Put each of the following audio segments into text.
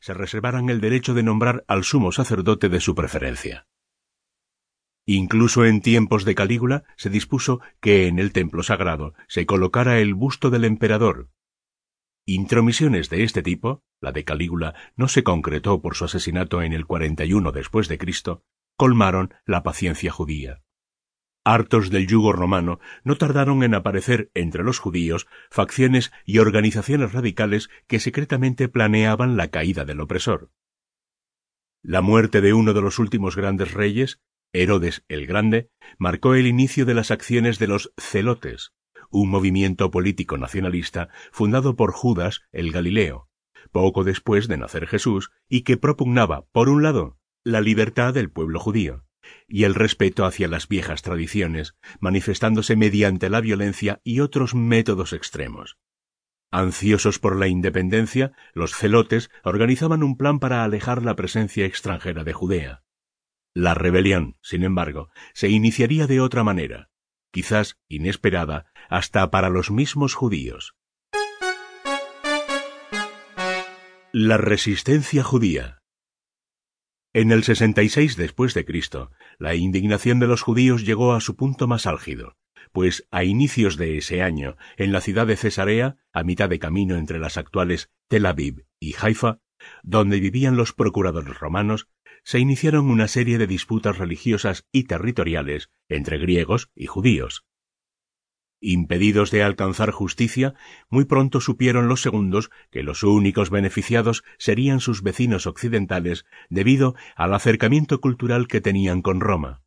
se reservaran el derecho de nombrar al sumo sacerdote de su preferencia. Incluso en tiempos de Calígula se dispuso que en el templo sagrado se colocara el busto del emperador. Intromisiones de este tipo, la de Calígula no se concretó por su asesinato en el 41 después de Cristo, colmaron la paciencia judía. Hartos del yugo romano, no tardaron en aparecer entre los judíos facciones y organizaciones radicales que secretamente planeaban la caída del opresor. La muerte de uno de los últimos grandes reyes, Herodes el Grande, marcó el inicio de las acciones de los celotes, un movimiento político nacionalista fundado por Judas el Galileo, poco después de nacer Jesús, y que propugnaba, por un lado, la libertad del pueblo judío, y el respeto hacia las viejas tradiciones, manifestándose mediante la violencia y otros métodos extremos. Ansiosos por la independencia, los celotes organizaban un plan para alejar la presencia extranjera de Judea. La rebelión, sin embargo, se iniciaría de otra manera, quizás inesperada hasta para los mismos judíos. La resistencia judía en el 66 después de Cristo, la indignación de los judíos llegó a su punto más álgido, pues a inicios de ese año, en la ciudad de Cesarea, a mitad de camino entre las actuales Tel Aviv y Haifa, donde vivían los procuradores romanos, se iniciaron una serie de disputas religiosas y territoriales entre griegos y judíos. Impedidos de alcanzar justicia, muy pronto supieron los segundos que los únicos beneficiados serían sus vecinos occidentales debido al acercamiento cultural que tenían con Roma.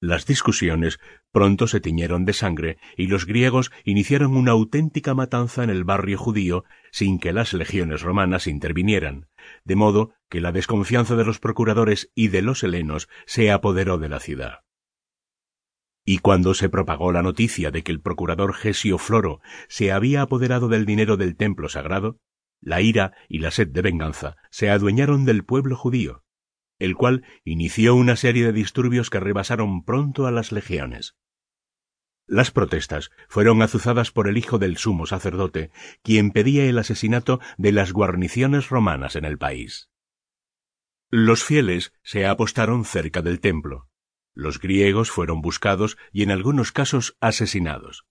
Las discusiones pronto se tiñeron de sangre y los griegos iniciaron una auténtica matanza en el barrio judío sin que las legiones romanas intervinieran, de modo que la desconfianza de los procuradores y de los helenos se apoderó de la ciudad. Y cuando se propagó la noticia de que el procurador Gesio Floro se había apoderado del dinero del templo sagrado, la ira y la sed de venganza se adueñaron del pueblo judío, el cual inició una serie de disturbios que rebasaron pronto a las legiones. Las protestas fueron azuzadas por el hijo del sumo sacerdote, quien pedía el asesinato de las guarniciones romanas en el país. Los fieles se apostaron cerca del templo, los griegos fueron buscados y en algunos casos asesinados.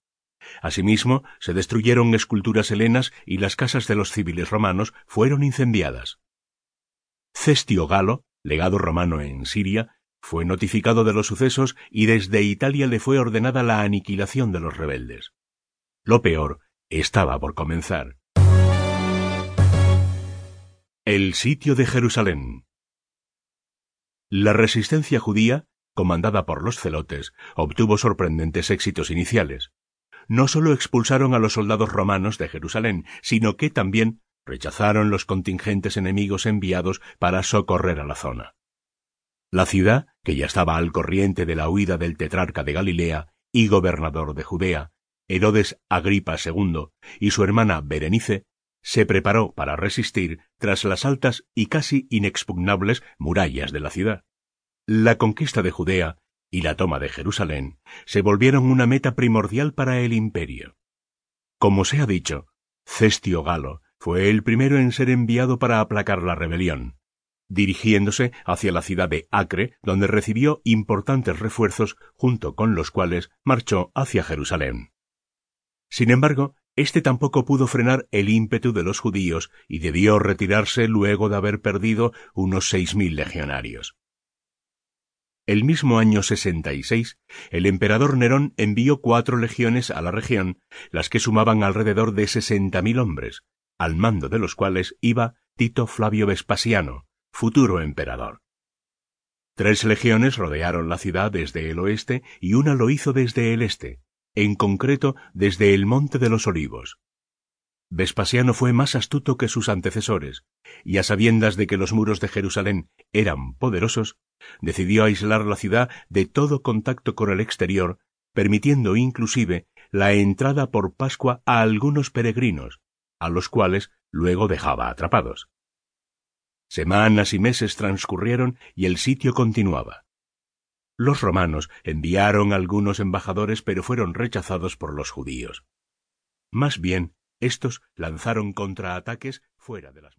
Asimismo, se destruyeron esculturas helenas y las casas de los civiles romanos fueron incendiadas. Cestio Galo, legado romano en Siria, fue notificado de los sucesos y desde Italia le fue ordenada la aniquilación de los rebeldes. Lo peor estaba por comenzar. El sitio de Jerusalén. La resistencia judía comandada por los celotes, obtuvo sorprendentes éxitos iniciales. No sólo expulsaron a los soldados romanos de Jerusalén, sino que también rechazaron los contingentes enemigos enviados para socorrer a la zona. La ciudad, que ya estaba al corriente de la huida del tetrarca de Galilea y gobernador de Judea, Herodes Agripa II, y su hermana Berenice, se preparó para resistir tras las altas y casi inexpugnables murallas de la ciudad la conquista de Judea y la toma de Jerusalén se volvieron una meta primordial para el imperio. Como se ha dicho, Cestio Galo fue el primero en ser enviado para aplacar la rebelión, dirigiéndose hacia la ciudad de Acre, donde recibió importantes refuerzos junto con los cuales marchó hacia Jerusalén. Sin embargo, éste tampoco pudo frenar el ímpetu de los judíos y debió retirarse luego de haber perdido unos seis mil legionarios. El mismo año 66, el emperador Nerón envió cuatro legiones a la región, las que sumaban alrededor de sesenta mil hombres, al mando de los cuales iba Tito Flavio Vespasiano, futuro emperador. Tres legiones rodearon la ciudad desde el oeste y una lo hizo desde el este, en concreto desde el Monte de los Olivos. Vespasiano fue más astuto que sus antecesores, y a sabiendas de que los muros de Jerusalén eran poderosos, decidió aislar la ciudad de todo contacto con el exterior, permitiendo inclusive la entrada por Pascua a algunos peregrinos, a los cuales luego dejaba atrapados. Semanas y meses transcurrieron y el sitio continuaba. Los romanos enviaron algunos embajadores pero fueron rechazados por los judíos. Más bien, estos lanzaron contraataques fuera de las murallas.